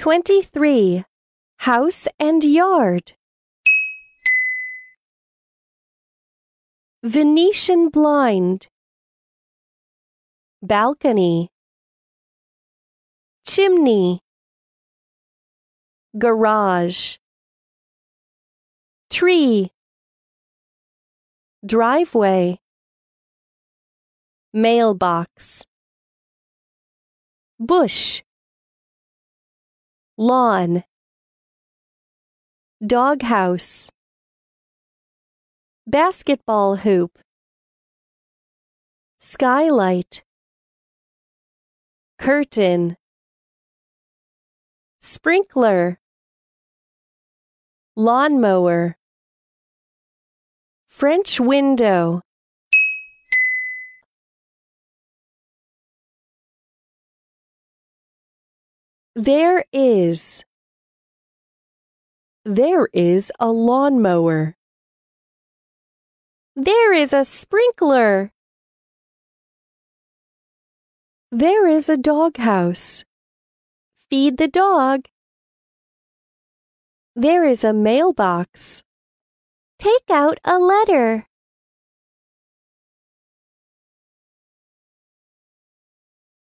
23. House and yard. Venetian blind. Balcony. Chimney. Garage. Tree. Driveway. Mailbox. Bush. Lawn. Doghouse. Basketball hoop. Skylight. Curtain. Sprinkler. Lawnmower. French window. There is. There is a lawnmower. There is a sprinkler. There is a doghouse. Feed the dog. There is a mailbox. Take out a letter.